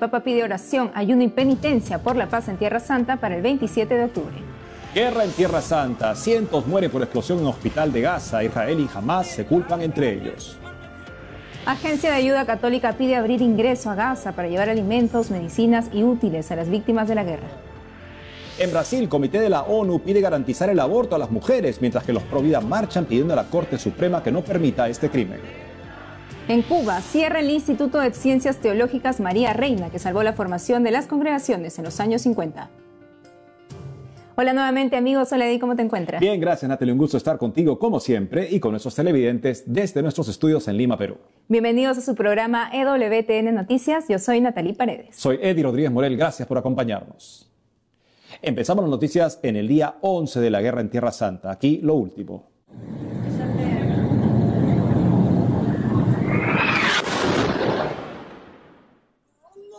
Papa pide oración, ayuno y penitencia por la paz en Tierra Santa para el 27 de octubre. Guerra en Tierra Santa. Cientos mueren por explosión en un hospital de Gaza. Israel y Hamas se culpan entre ellos. Agencia de Ayuda Católica pide abrir ingreso a Gaza para llevar alimentos, medicinas y útiles a las víctimas de la guerra. En Brasil, Comité de la ONU pide garantizar el aborto a las mujeres, mientras que los Provida marchan pidiendo a la Corte Suprema que no permita este crimen. En Cuba, cierra el Instituto de Ciencias Teológicas María Reina, que salvó la formación de las congregaciones en los años 50. Hola nuevamente amigos, hola Eddie, ¿cómo te encuentras? Bien, gracias Natalie, un gusto estar contigo como siempre y con nuestros televidentes desde nuestros estudios en Lima, Perú. Bienvenidos a su programa EWTN Noticias, yo soy Natalie Paredes. Soy Eddie Rodríguez Morel, gracias por acompañarnos. Empezamos las noticias en el día 11 de la guerra en Tierra Santa. Aquí lo último.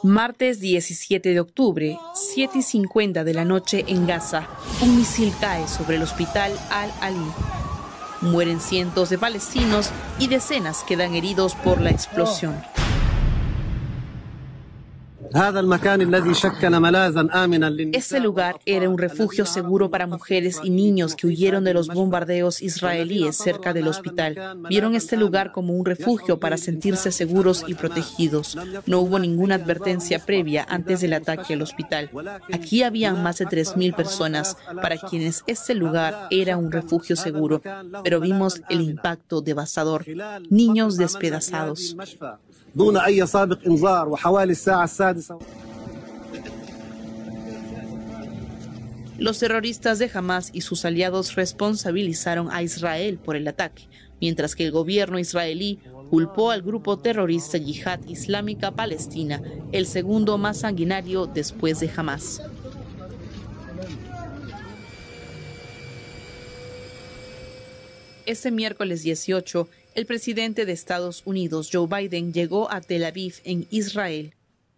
Martes 17 de octubre, 7 y 50 de la noche en Gaza, un misil cae sobre el hospital Al-Ali. Mueren cientos de palestinos y decenas quedan heridos por la explosión. Este lugar era un refugio seguro para mujeres y niños que huyeron de los bombardeos israelíes cerca del hospital. Vieron este lugar como un refugio para sentirse seguros y protegidos. No hubo ninguna advertencia previa antes del ataque al hospital. Aquí habían más de 3.000 personas para quienes este lugar era un refugio seguro, pero vimos el impacto devastador. Niños despedazados. Los terroristas de Hamas y sus aliados responsabilizaron a Israel por el ataque, mientras que el gobierno israelí culpó al grupo terrorista Yihad Islámica Palestina, el segundo más sanguinario después de Hamas. Este miércoles 18, el presidente de Estados Unidos, Joe Biden, llegó a Tel Aviv, en Israel.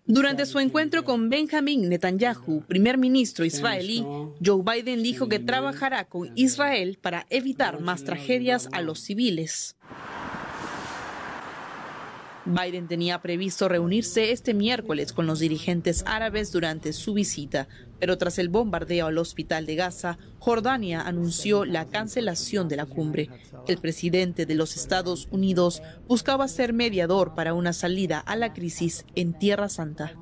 Durante su encuentro con Benjamin Netanyahu, primer ministro israelí, Joe Biden dijo que trabajará con Israel para evitar más tragedias a los civiles. Biden tenía previsto reunirse este miércoles con los dirigentes árabes durante su visita, pero tras el bombardeo al hospital de Gaza, Jordania anunció la cancelación de la cumbre. El presidente de los Estados Unidos buscaba ser mediador para una salida a la crisis en Tierra Santa.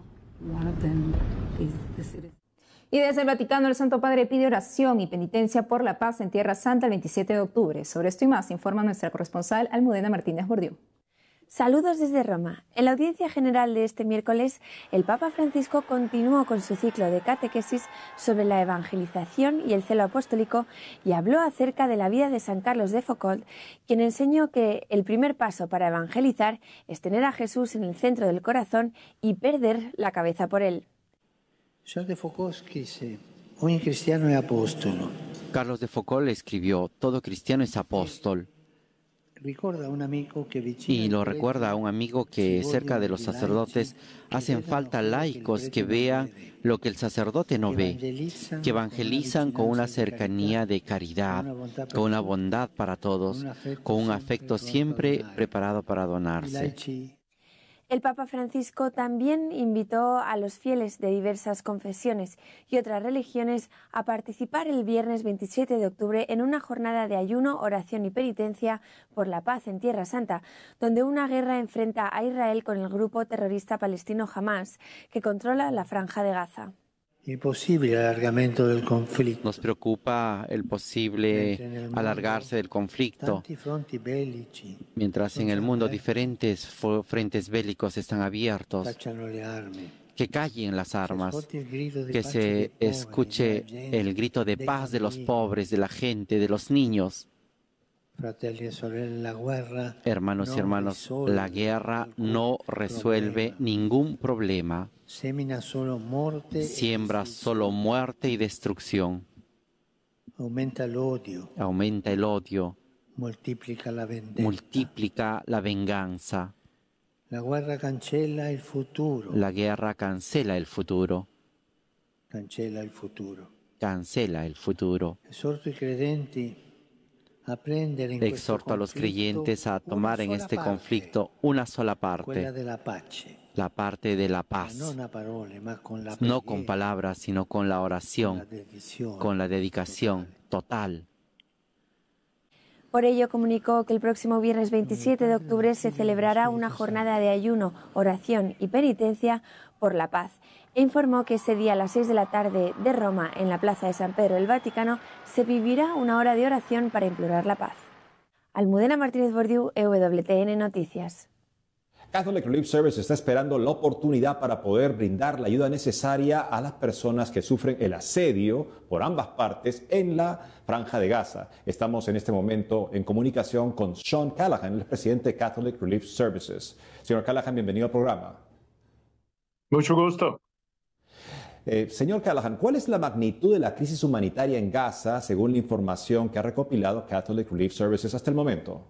Y desde el Vaticano, el Santo Padre pide oración y penitencia por la paz en Tierra Santa el 27 de octubre. Sobre esto y más informa nuestra corresponsal Almudena Martínez Bordiú. Saludos desde Roma. En la audiencia general de este miércoles, el Papa Francisco continuó con su ciclo de catequesis sobre la evangelización y el celo apostólico y habló acerca de la vida de San Carlos de Foucault, quien enseñó que el primer paso para evangelizar es tener a Jesús en el centro del corazón y perder la cabeza por él. De Foucault un cristiano es apóstolo. Carlos de Foucault escribió, todo cristiano es apóstol. Y lo recuerda a un amigo que cerca de los sacerdotes hacen falta laicos que vean lo que el sacerdote no ve, que evangelizan con una cercanía de caridad, con una bondad para todos, con un afecto siempre preparado para donarse. El Papa Francisco también invitó a los fieles de diversas confesiones y otras religiones a participar el viernes 27 de octubre en una jornada de ayuno, oración y penitencia por la paz en Tierra Santa, donde una guerra enfrenta a Israel con el grupo terrorista palestino Hamas, que controla la franja de Gaza. Nos preocupa el posible alargarse del conflicto, mientras en el mundo diferentes frentes bélicos están abiertos. Que callen las armas, que se escuche el grito de paz de los pobres, de la gente, de los niños. Hermanos y hermanos, la guerra no resuelve ningún problema. Siembra solo muerte y destrucción. Aumenta el odio. Aumenta el odio. Multiplica la Multiplica la venganza. La guerra cancela el futuro. La guerra cancela el futuro. Cancela el futuro. Cancela el futuro. Exhorto i credenti Exhorto a los creyentes a tomar en este conflicto una sola parte, la parte de la paz, no con palabras, sino con la oración, con la dedicación. total. Por ello comunicó que el próximo viernes 27 de octubre se celebrará una jornada de ayuno, oración y penitencia por la paz. E informó que ese día a las 6 de la tarde de Roma, en la Plaza de San Pedro del Vaticano, se vivirá una hora de oración para implorar la paz. Almudena Martínez Bordiú, EWTN Noticias. Catholic Relief Service está esperando la oportunidad para poder brindar la ayuda necesaria a las personas que sufren el asedio por ambas partes en la franja de Gaza. Estamos en este momento en comunicación con Sean Callahan, el presidente de Catholic Relief Services. Señor Callahan, bienvenido al programa. Mucho gusto. Eh, señor Callahan, ¿cuál es la magnitud de la crisis humanitaria en Gaza según la información que ha recopilado Catholic Relief Services hasta el momento?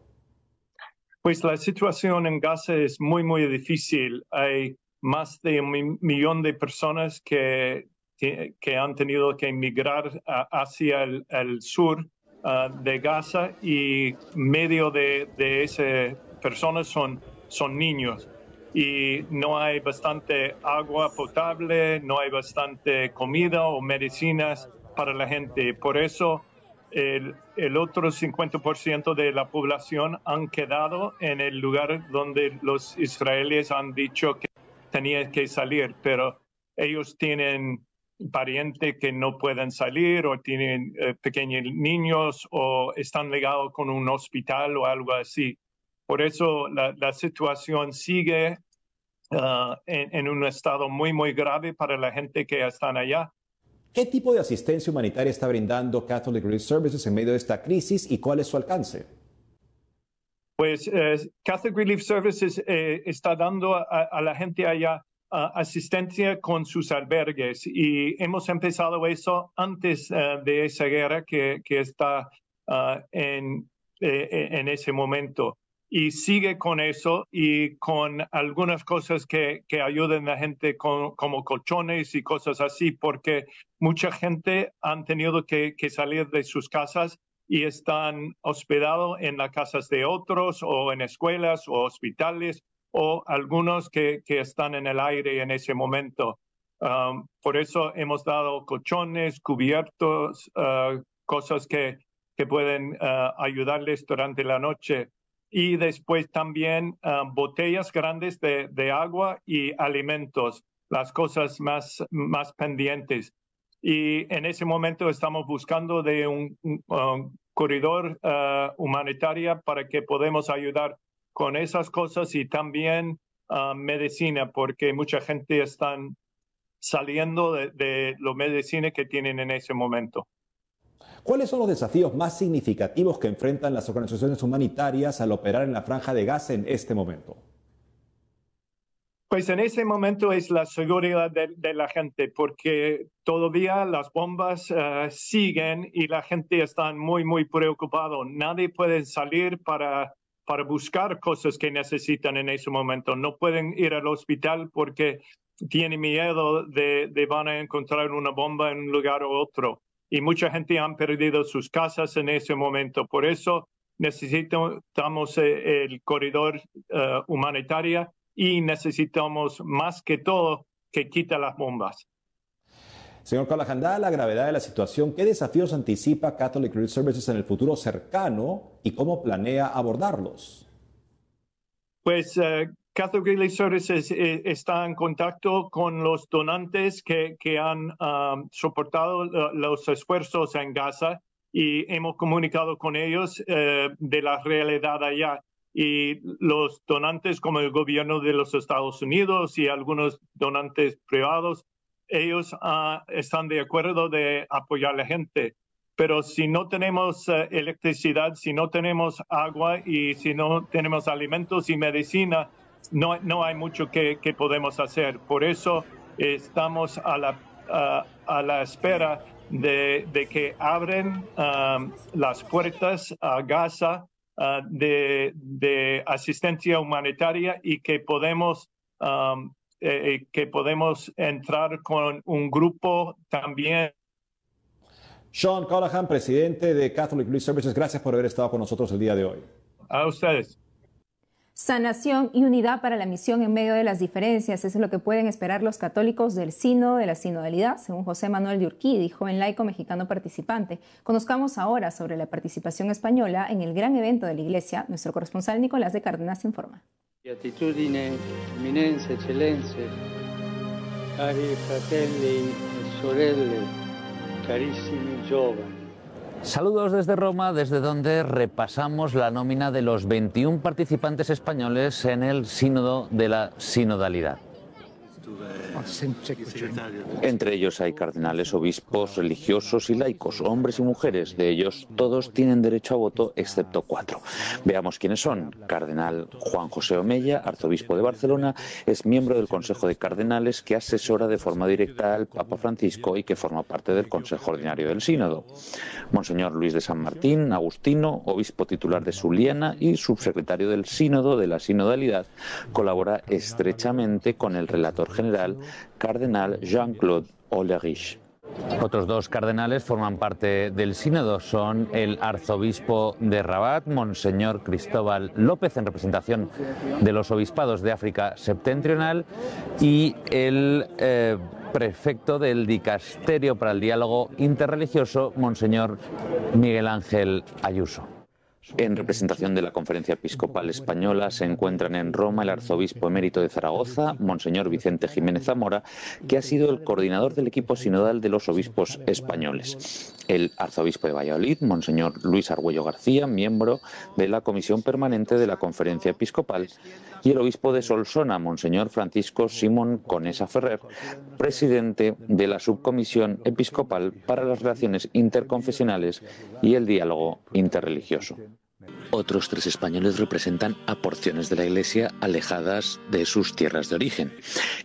Pues la situación en Gaza es muy, muy difícil. Hay más de un millón de personas que, que, han tenido que emigrar hacia el, sur ah, de Gaza y medio de, de esas personas son, son niños. Y no hay bastante agua potable, no hay bastante comida o medicinas para la gente. Por eso el, el otro 50% de la población han quedado en el lugar donde los israelíes han dicho que tenían que salir, pero ellos tienen parientes que no pueden salir o tienen eh, pequeños niños o están ligados con un hospital o algo así. Por eso la, la situación sigue uh, en, en, un estado muy, muy grave para la gente que están allá. ¿Qué tipo de asistencia humanitaria está brindando Catholic Relief Services en medio de esta crisis y cuál es su alcance? Pues eh, Catholic Relief Services eh, está dando a, a, la gente allá uh, asistencia con sus albergues y hemos empezado eso antes uh, de esa guerra que, que está uh, en, eh, en ese momento y sigue con eso y con algunas cosas que, que ayuden a la gente como colchones y cosas así, porque mucha gente han tenido que, que salir de sus casas y están hospedados en las casas de otros o en escuelas o hospitales o algunos que, que están en el aire en ese momento. Um, por eso hemos dado colchones, cubiertos, uh, cosas que, que pueden uh, ayudarles durante la noche y después también um, botellas grandes de, de, agua y alimentos, las cosas más, más pendientes. Y en ese momento estamos buscando de un, un corredor uh, humanitario para que podamos ayudar con esas cosas y también uh, medicina, porque mucha gente está saliendo de, de medicina que tienen en ese momento. ¿Cuáles son los desafíos más significativos que enfrentan las organizaciones humanitarias al operar en la franja de Gaza en este momento? Pues en ese momento es la seguridad de, de la gente, porque todavía las bombas uh, siguen y la gente está muy, muy preocupado. Nadie puede salir para, para buscar cosas que necesitan en ese momento. No pueden ir al hospital porque tienen miedo de, de van a encontrar una bomba en un lugar u otro y mucha gente han perdido sus casas en ese momento. Por eso necesitamos eh, el corredor uh, humanitario y necesitamos más que todo que quita las bombas. Señor Callahan, dada la gravedad de la situación, ¿qué desafíos anticipa Catholic Relief Services en el futuro cercano y cómo planea abordarlos? Pues uh, Catholic Services eh, está en contacto con los donantes que, que han um, soportado los esfuerzos en Gaza y hemos comunicado con ellos eh, de la realidad allá. Y los donantes como el gobierno de los Estados Unidos y algunos donantes privados, ellos uh, están de acuerdo de apoyar a la gente. Pero si no tenemos uh, electricidad, si no tenemos agua y si no tenemos alimentos y medicina, no, no hay mucho que, que, podemos hacer. Por eso estamos a la, a, a la espera de, de, que abren um, las puertas a Gaza uh, de, de, asistencia humanitaria y que podemos, um, eh, eh, que podemos entrar con un grupo también. Sean Callahan, presidente de Catholic Relief Services, gracias por haber estado con nosotros el día de hoy. A ustedes. Sanación y unidad para la misión en medio de las diferencias es lo que pueden esperar los católicos del Sínodo de la Sinodalidad, según José Manuel de Urquí, joven laico mexicano participante. Conozcamos ahora sobre la participación española en el gran evento de la Iglesia. Nuestro corresponsal Nicolás de Cárdenas informa. Beatitudine, eminencia, excelencia, cari fratelli sorelle, carissimi giovani. Saludos desde Roma, desde donde repasamos la nómina de los 21 participantes españoles en el Sínodo de la Sinodalidad. Entre ellos hay cardenales, obispos, religiosos y laicos, hombres y mujeres. De ellos todos tienen derecho a voto excepto cuatro. Veamos quiénes son. Cardenal Juan José Omella, arzobispo de Barcelona, es miembro del Consejo de Cardenales que asesora de forma directa al Papa Francisco y que forma parte del Consejo Ordinario del Sínodo. Monseñor Luis de San Martín, agustino, obispo titular de Suliana y subsecretario del Sínodo de la Sinodalidad, colabora estrechamente con el relator general cardenal Jean-Claude Olerich. Otros dos cardenales forman parte del sínodo. Son el arzobispo de Rabat, Monseñor Cristóbal López, en representación de los obispados de África septentrional, y el eh, prefecto del Dicasterio para el Diálogo Interreligioso, Monseñor Miguel Ángel Ayuso. En representación de la Conferencia Episcopal Española se encuentran en Roma el arzobispo emérito de Zaragoza, Monseñor Vicente Jiménez Zamora, que ha sido el coordinador del equipo sinodal de los obispos españoles. El arzobispo de Valladolid, Monseñor Luis Argüello García, miembro de la Comisión Permanente de la Conferencia Episcopal, y el obispo de Solsona, Monseñor Francisco Simón Conesa Ferrer, presidente de la Subcomisión Episcopal para las Relaciones Interconfesionales y el Diálogo Interreligioso. Otros tres españoles representan a porciones de la Iglesia alejadas de sus tierras de origen.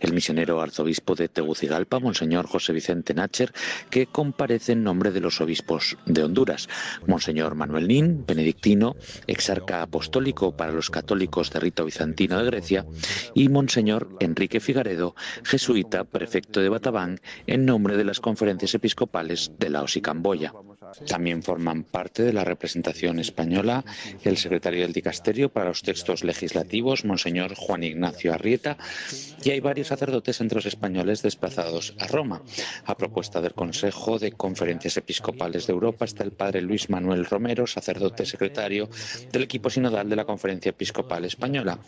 El misionero arzobispo de Tegucigalpa, Monseñor José Vicente Nacher, que comparece en nombre de los obispos de Honduras. Monseñor Manuel Nin, benedictino, exarca apostólico para los católicos de rito bizantino de Grecia. Y Monseñor Enrique Figaredo, jesuita, prefecto de Batabán, en nombre de las conferencias episcopales de Laos y Camboya. También forman parte de la representación española el secretario del Dicasterio para los textos legislativos, Monseñor Juan Ignacio Arrieta, y hay varios sacerdotes entre los españoles desplazados a Roma. A propuesta del Consejo de Conferencias Episcopales de Europa está el padre Luis Manuel Romero, sacerdote secretario del equipo sinodal de la Conferencia Episcopal Española,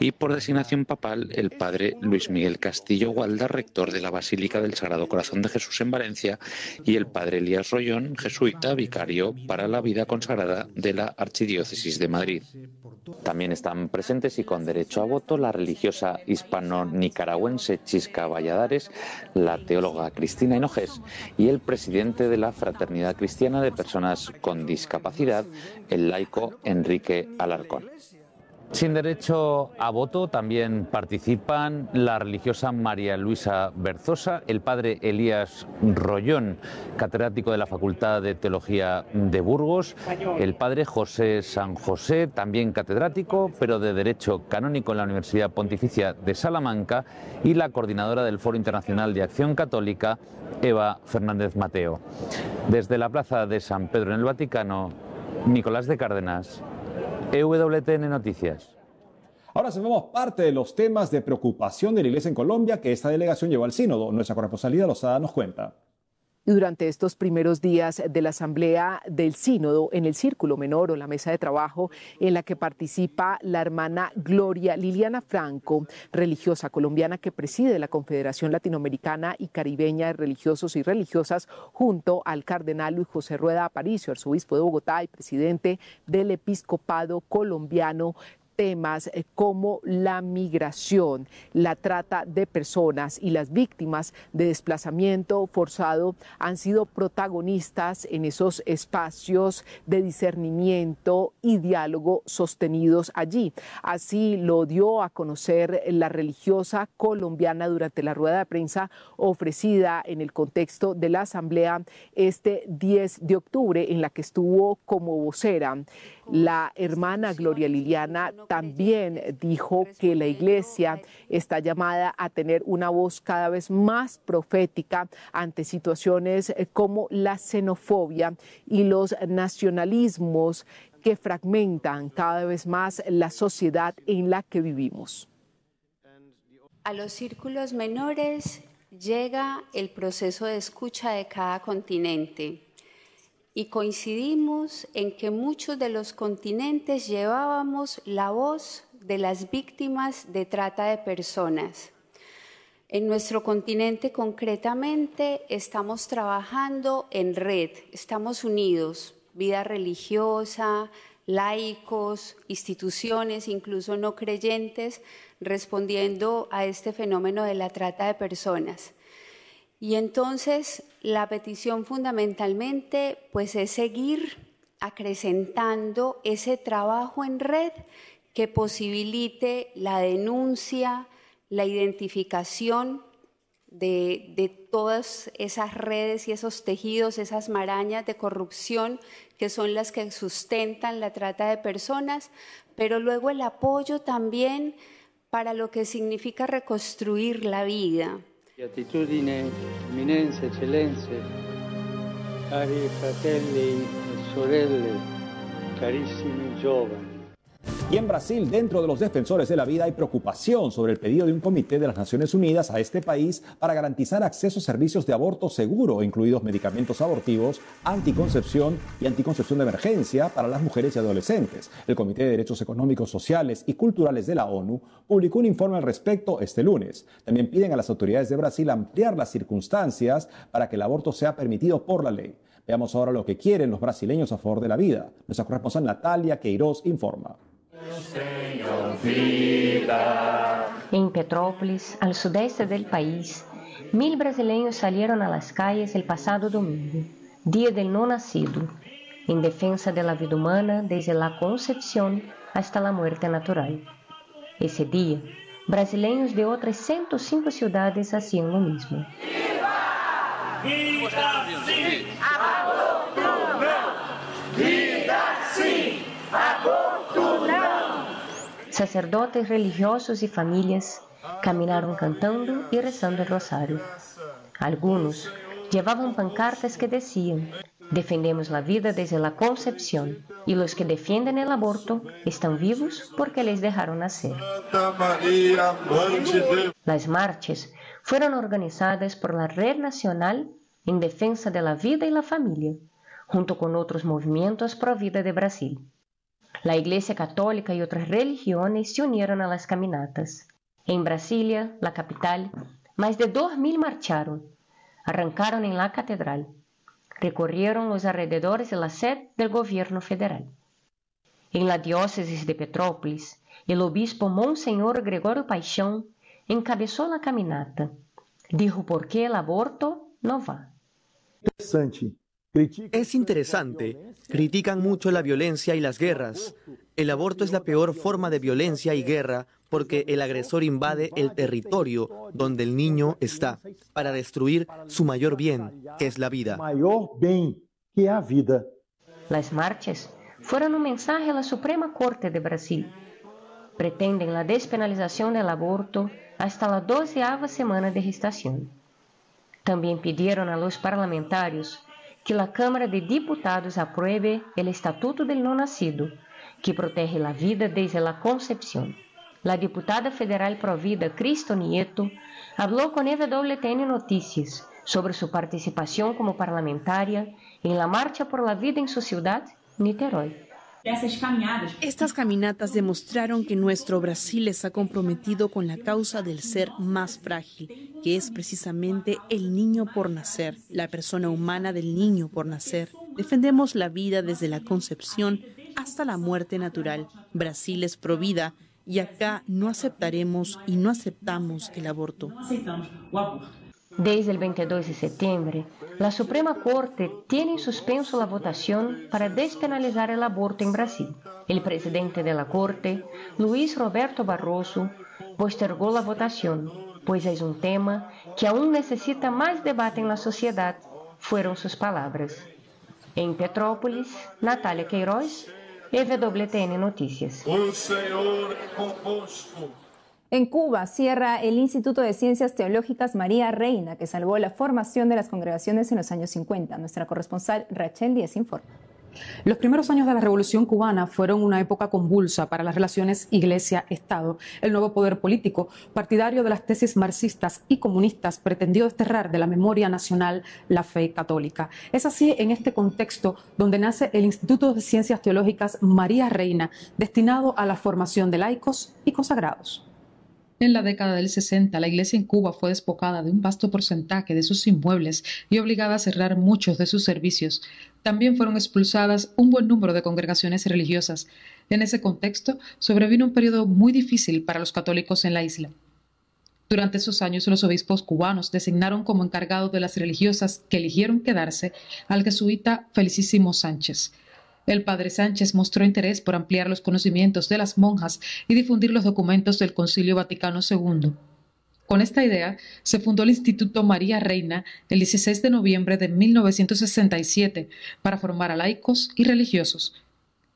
y por designación papal el padre Luis Miguel Castillo Gualda, rector de la Basílica del Sagrado Corazón de Jesús en Valencia, y el padre Elías Rollón, vicario para la vida consagrada de la Archidiócesis de Madrid. También están presentes y con derecho a voto la religiosa hispano-nicaragüense Chisca Valladares, la teóloga Cristina Hinojés y el presidente de la Fraternidad Cristiana de Personas con Discapacidad, el laico Enrique Alarcón. Sin derecho a voto también participan la religiosa María Luisa Berzosa, el padre Elías Rollón, catedrático de la Facultad de Teología de Burgos, el padre José San José, también catedrático, pero de Derecho Canónico en la Universidad Pontificia de Salamanca, y la coordinadora del Foro Internacional de Acción Católica, Eva Fernández Mateo. Desde la Plaza de San Pedro en el Vaticano, Nicolás de Cárdenas, EWTN Noticias. Ahora sabemos parte de los temas de preocupación de la Iglesia en Colombia que esta delegación llevó al sínodo. Nuestra corresponsalidad Lozada nos cuenta. Durante estos primeros días de la Asamblea del Sínodo, en el Círculo Menor o la mesa de trabajo en la que participa la hermana Gloria Liliana Franco, religiosa colombiana que preside la Confederación Latinoamericana y Caribeña de Religiosos y Religiosas, junto al cardenal Luis José Rueda Aparicio, arzobispo de Bogotá y presidente del Episcopado colombiano temas eh, como la migración, la trata de personas y las víctimas de desplazamiento forzado han sido protagonistas en esos espacios de discernimiento y diálogo sostenidos allí. Así lo dio a conocer la religiosa colombiana durante la rueda de prensa ofrecida en el contexto de la Asamblea este 10 de octubre en la que estuvo como vocera. La hermana Gloria Liliana también dijo que la iglesia está llamada a tener una voz cada vez más profética ante situaciones como la xenofobia y los nacionalismos que fragmentan cada vez más la sociedad en la que vivimos. A los círculos menores llega el proceso de escucha de cada continente y coincidimos en que muchos de los continentes llevábamos la voz de las víctimas de trata de personas. En nuestro continente concretamente estamos trabajando en red, estamos unidos, vida religiosa, laicos, instituciones, incluso no creyentes, respondiendo a este fenómeno de la trata de personas. Y entonces la petición fundamentalmente pues es seguir acrecentando ese trabajo en red que posibilite la denuncia, la identificación de, de, todas esas redes y esos tejidos, esas marañas de corrupción que son las que sustentan la trata de personas, pero luego el apoyo también para lo que significa reconstruir la vida. Beatitudine, eminenze, eccellenze, cari fratelli e sorelle, carissimi giovani. Y en Brasil, dentro de los defensores de la vida, hay preocupación sobre el pedido de un comité de las Naciones Unidas a este país para garantizar acceso a servicios de aborto seguro, incluidos medicamentos abortivos, anticoncepción y anticoncepción de emergencia para las mujeres y adolescentes. El Comité de Derechos Económicos, Sociales y Culturales de la ONU publicó un informe al respecto este lunes. También piden a las autoridades de Brasil ampliar las circunstancias para que el aborto sea permitido por la ley. Veamos ahora lo que quieren los brasileños a favor de la vida. Nuestra corresponsal Natalia Queiroz informa. En Petrópolis, al sudeste del país, mil brasileños salieron a las calles el pasado domingo, Día del No Nacido, en defensa de la vida humana desde la concepción hasta la muerte natural. Ese día, brasileños de otras 105 ciudades hacían lo mismo. Sacerdotes religiosos y familias caminaron cantando y rezando el rosario. Algunos llevaban pancartas que decían, defendemos la vida desde la concepción y los que defienden el aborto están vivos porque les dejaron nacer. Las marchas fueron organizadas por la Red Nacional en Defensa de la Vida y la Familia, junto con otros movimientos pro vida de Brasil. La Iglesia Católica y otras religiones se unieron a las caminatas. En Brasilia, la capital, más de 2.000 marcharon. Arrancaron en la catedral. Recorrieron los alrededores de la sede del gobierno federal. En la diócesis de Petrópolis, el obispo Monseñor Gregorio Paixão encabezó la caminata. Dijo por qué el aborto no va. Es interesante. Critican mucho la violencia y las guerras. El aborto es la peor forma de violencia y guerra porque el agresor invade el territorio donde el niño está para destruir su mayor bien, que es la vida. Las marchas fueron un mensaje a la Suprema Corte de Brasil. Pretenden la despenalización del aborto hasta la doceava semana de gestación. También pidieron a los parlamentarios que la Câmara de Diputados apruebe el Estatuto del No Nacido, que protege la vida desde la concepción. La diputada federal Provida Cristo Nieto habló con EWTN Noticias sobre su participación como parlamentaria en la Marcha por la Vida en su ciudad, Niterói. Estas caminatas demostraron que nuestro Brasil está comprometido con la causa del ser más frágil, que es precisamente el niño por nacer, la persona humana del niño por nacer. Defendemos la vida desde la concepción hasta la muerte natural. Brasil es provida y acá no aceptaremos y no aceptamos el aborto. Desde el 22 de septiembre, la Suprema Corte tiene en suspenso la votación para despenalizar el aborto en Brasil. El presidente de la Corte, Luis Roberto Barroso, postergó la votación, pues es un tema que aún necesita más debate en la sociedad, fueron sus palabras. En Petrópolis, Natalia Queiroz, EWTN Noticias. En Cuba cierra el Instituto de Ciencias Teológicas María Reina, que salvó la formación de las congregaciones en los años 50. Nuestra corresponsal Rachel Díaz informa. Los primeros años de la Revolución cubana fueron una época convulsa para las relaciones Iglesia-Estado. El nuevo poder político, partidario de las tesis marxistas y comunistas, pretendió desterrar de la memoria nacional la fe católica. Es así en este contexto donde nace el Instituto de Ciencias Teológicas María Reina, destinado a la formación de laicos y consagrados. En la década del 60, la iglesia en Cuba fue despojada de un vasto porcentaje de sus inmuebles y obligada a cerrar muchos de sus servicios. También fueron expulsadas un buen número de congregaciones religiosas. En ese contexto, sobrevino un periodo muy difícil para los católicos en la isla. Durante esos años, los obispos cubanos designaron como encargado de las religiosas que eligieron quedarse al jesuita Felicísimo Sánchez. El padre Sánchez mostró interés por ampliar los conocimientos de las monjas y difundir los documentos del Concilio Vaticano II. Con esta idea se fundó el Instituto María Reina el 16 de noviembre de 1967 para formar a laicos y religiosos.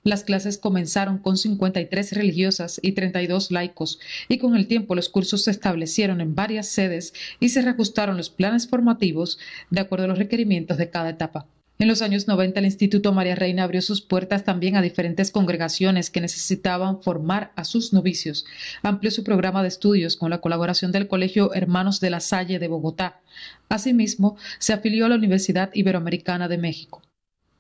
Las clases comenzaron con 53 religiosas y 32 laicos, y con el tiempo los cursos se establecieron en varias sedes y se reajustaron los planes formativos de acuerdo a los requerimientos de cada etapa. En los años 90 el Instituto María Reina abrió sus puertas también a diferentes congregaciones que necesitaban formar a sus novicios. Amplió su programa de estudios con la colaboración del Colegio Hermanos de la Salle de Bogotá. Asimismo, se afilió a la Universidad Iberoamericana de México.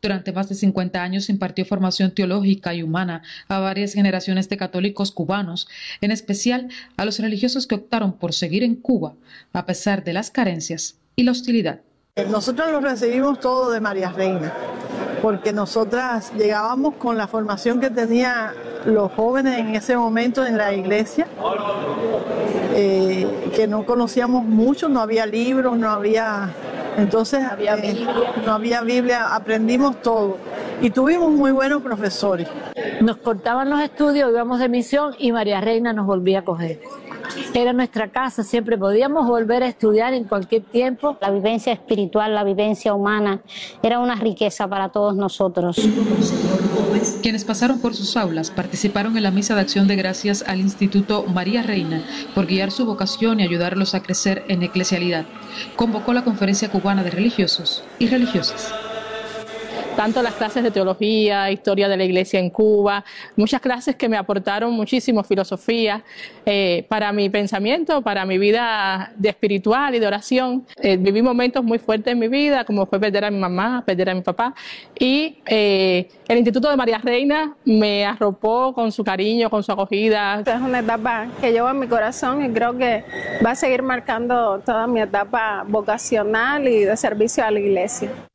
Durante más de 50 años impartió formación teológica y humana a varias generaciones de católicos cubanos, en especial a los religiosos que optaron por seguir en Cuba, a pesar de las carencias y la hostilidad. Nosotros lo recibimos todo de María Reina, porque nosotras llegábamos con la formación que tenían los jóvenes en ese momento en la iglesia, eh, que no conocíamos mucho, no había libros, no había... Entonces eh, no había Biblia, aprendimos todo y tuvimos muy buenos profesores. Nos cortaban los estudios, íbamos de misión y María Reina nos volvía a coger. Era nuestra casa, siempre podíamos volver a estudiar en cualquier tiempo. La vivencia espiritual, la vivencia humana, era una riqueza para todos nosotros. Quienes pasaron por sus aulas participaron en la misa de acción de gracias al Instituto María Reina por guiar su vocación y ayudarlos a crecer en eclesialidad. Convocó la Conferencia Cubana de Religiosos y Religiosas tanto las clases de teología, historia de la iglesia en Cuba, muchas clases que me aportaron muchísimo filosofía eh, para mi pensamiento, para mi vida de espiritual y de oración. Eh, viví momentos muy fuertes en mi vida, como fue perder a mi mamá, perder a mi papá, y eh, el Instituto de María Reina me arropó con su cariño, con su acogida. Es una etapa que llevo en mi corazón y creo que va a seguir marcando toda mi etapa vocacional y de servicio a la iglesia.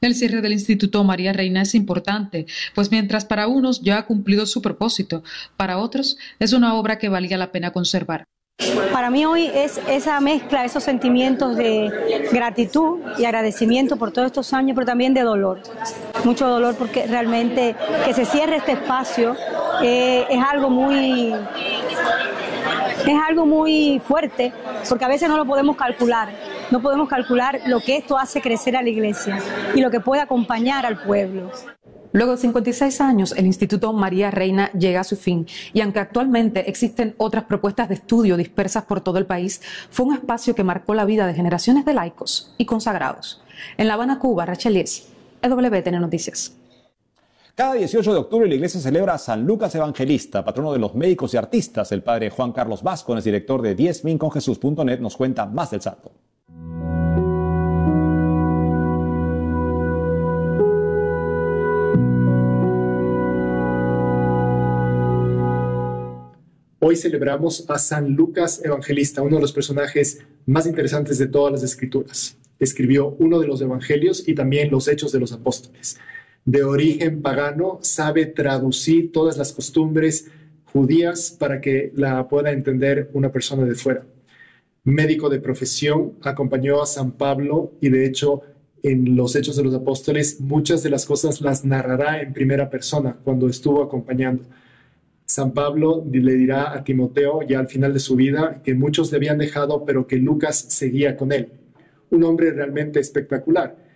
El cierre del Instituto María Reina es importante, pues mientras para unos ya ha cumplido su propósito, para otros es una obra que valía la pena conservar. Para mí hoy es esa mezcla, esos sentimientos de gratitud y agradecimiento por todos estos años, pero también de dolor. Mucho dolor porque realmente que se cierre este espacio eh, es algo muy es algo muy fuerte porque a veces no lo podemos calcular no podemos calcular lo que esto hace crecer a la iglesia y lo que puede acompañar al pueblo. Luego de 56 años, el Instituto María Reina llega a su fin y aunque actualmente existen otras propuestas de estudio dispersas por todo el país, fue un espacio que marcó la vida de generaciones de laicos y consagrados. En La Habana, Cuba, Rachel Lies, EWTN Noticias. Cada 18 de octubre la iglesia celebra a San Lucas Evangelista, patrono de los médicos y artistas. El padre Juan Carlos Vasco, director de 10minconjesus.net, nos cuenta más del santo. Hoy celebramos a San Lucas Evangelista, uno de los personajes más interesantes de todas las escrituras. Escribió uno de los evangelios y también los hechos de los apóstoles. De origen pagano, sabe traducir todas las costumbres judías para que la pueda entender una persona de fuera. Médico de profesión, acompañó a San Pablo y de hecho en los Hechos de los Apóstoles muchas de las cosas las narrará en primera persona cuando estuvo acompañando. San Pablo le dirá a Timoteo ya al final de su vida que muchos le habían dejado, pero que Lucas seguía con él. Un hombre realmente espectacular,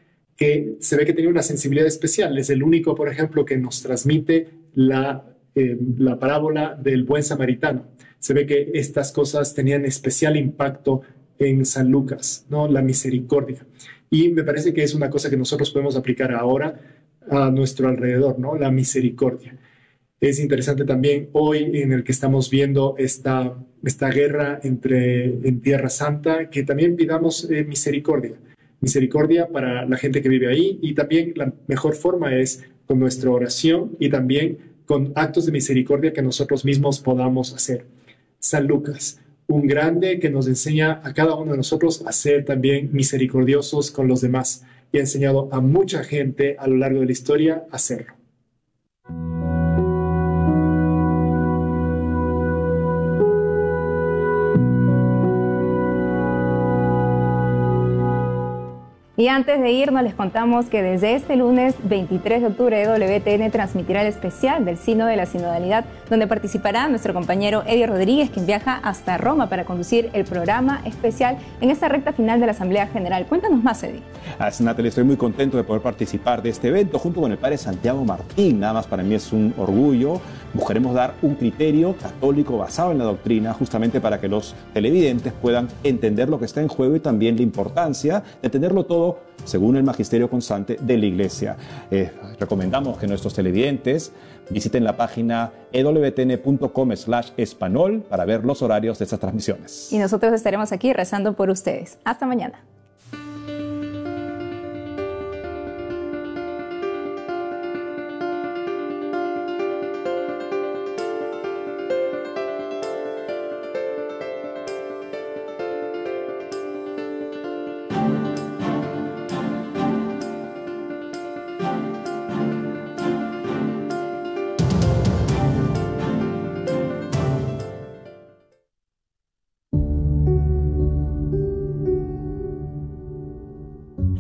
que se ve que tenía una sensibilidad especial. Es el único, por ejemplo, que nos transmite la, eh, la parábola del buen samaritano. Se ve que estas cosas tenían especial impacto en San Lucas, ¿no? La misericordia. Y me parece que es una cosa que nosotros podemos aplicar ahora a nuestro alrededor, ¿no? La misericordia. Es interesante también hoy en el que estamos viendo esta, esta guerra entre, en Tierra Santa, que también pidamos eh, misericordia. Misericordia para la gente que vive ahí y también la mejor forma es con nuestra oración y también con actos de misericordia que nosotros mismos podamos hacer. San Lucas, un grande que nos enseña a cada uno de nosotros a ser también misericordiosos con los demás y ha enseñado a mucha gente a lo largo de la historia a hacerlo. Y antes de irnos les contamos que desde este lunes 23 de octubre WTN transmitirá el especial del Sino de la Sinodalidad, donde participará nuestro compañero Eddie Rodríguez, quien viaja hasta Roma para conducir el programa especial en esta recta final de la Asamblea General. Cuéntanos más, Eddie. Así, Natalia, estoy muy contento de poder participar de este evento junto con el padre Santiago Martín. Nada más para mí es un orgullo. Buscaremos dar un criterio católico basado en la doctrina, justamente para que los televidentes puedan entender lo que está en juego y también la importancia de entenderlo todo según el magisterio constante de la Iglesia. Eh, recomendamos que nuestros televidentes visiten la página ewtn.com slash español para ver los horarios de estas transmisiones. Y nosotros estaremos aquí rezando por ustedes. Hasta mañana.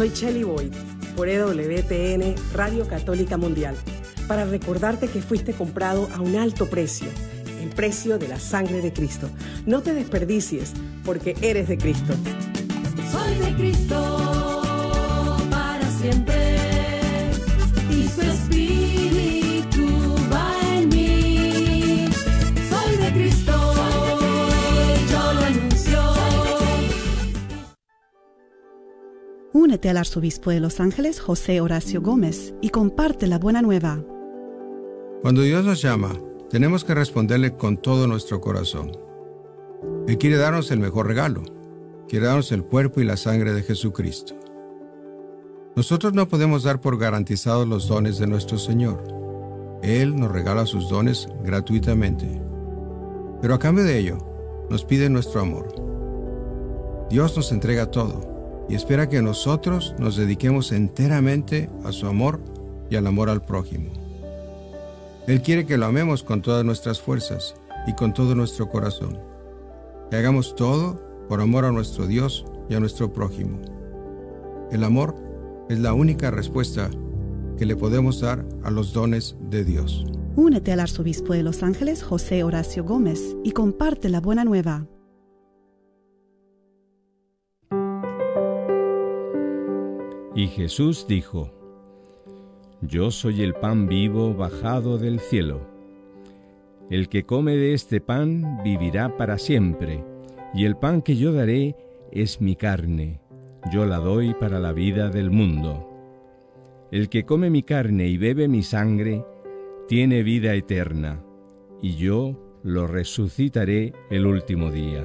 Soy Shelly Boyd por EWTN Radio Católica Mundial para recordarte que fuiste comprado a un alto precio, el precio de la sangre de Cristo. No te desperdicies porque eres de Cristo. Soy de Cristo Únete al arzobispo de Los Ángeles, José Horacio Gómez, y comparte la buena nueva. Cuando Dios nos llama, tenemos que responderle con todo nuestro corazón. Él quiere darnos el mejor regalo, quiere darnos el cuerpo y la sangre de Jesucristo. Nosotros no podemos dar por garantizados los dones de nuestro Señor. Él nos regala sus dones gratuitamente. Pero a cambio de ello, nos pide nuestro amor. Dios nos entrega todo y espera que nosotros nos dediquemos enteramente a su amor y al amor al prójimo. Él quiere que lo amemos con todas nuestras fuerzas y con todo nuestro corazón. Que hagamos todo por amor a nuestro Dios y a nuestro prójimo. El amor es la única respuesta que le podemos dar a los dones de Dios. Únete al arzobispo de Los Ángeles, José Horacio Gómez, y comparte la buena nueva. Y Jesús dijo, Yo soy el pan vivo bajado del cielo. El que come de este pan vivirá para siempre, y el pan que yo daré es mi carne, yo la doy para la vida del mundo. El que come mi carne y bebe mi sangre, tiene vida eterna, y yo lo resucitaré el último día.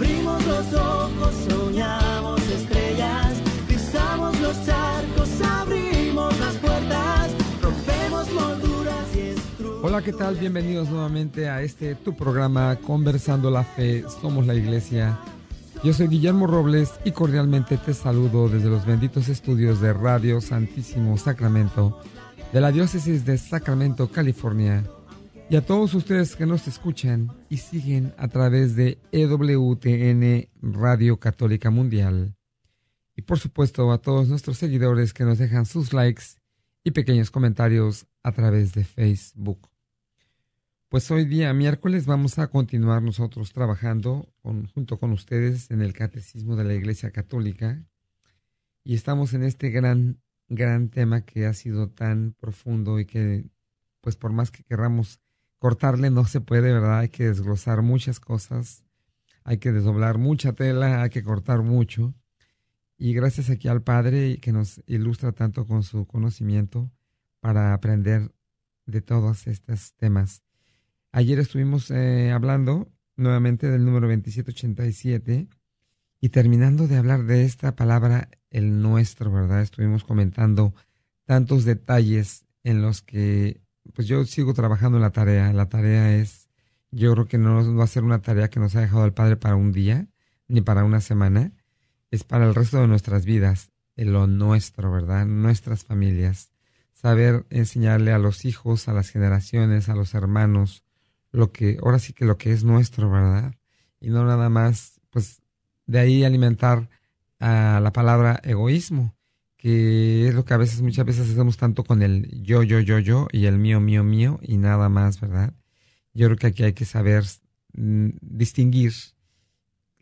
Abrimos los ojos, soñamos estrellas, pisamos los charcos, abrimos las puertas, rompemos molduras y. Hola, ¿qué tal? Bienvenidos nuevamente a este tu programa Conversando la Fe, Somos la Iglesia. Yo soy Guillermo Robles y cordialmente te saludo desde los benditos estudios de Radio Santísimo Sacramento de la Diócesis de Sacramento, California. Y a todos ustedes que nos escuchan y siguen a través de EWTN Radio Católica Mundial. Y por supuesto a todos nuestros seguidores que nos dejan sus likes y pequeños comentarios a través de Facebook. Pues hoy día miércoles vamos a continuar nosotros trabajando junto con ustedes en el Catecismo de la Iglesia Católica y estamos en este gran, gran tema que ha sido tan profundo y que pues por más que querramos cortarle no se puede, ¿verdad? Hay que desglosar muchas cosas, hay que desdoblar mucha tela, hay que cortar mucho. Y gracias aquí al Padre que nos ilustra tanto con su conocimiento para aprender de todos estos temas. Ayer estuvimos eh, hablando nuevamente del número 2787 y terminando de hablar de esta palabra, el nuestro, ¿verdad? Estuvimos comentando tantos detalles en los que, pues yo sigo trabajando en la tarea. La tarea es, yo creo que no va a ser una tarea que nos ha dejado el Padre para un día, ni para una semana, es para el resto de nuestras vidas, en lo nuestro, ¿verdad? Nuestras familias. Saber enseñarle a los hijos, a las generaciones, a los hermanos, lo que, ahora sí que lo que es nuestro, ¿verdad? Y no nada más, pues, de ahí alimentar a la palabra egoísmo, que es lo que a veces, muchas veces hacemos tanto con el yo, yo, yo, yo y el mío, mío, mío y nada más, ¿verdad? Yo creo que aquí hay que saber mm, distinguir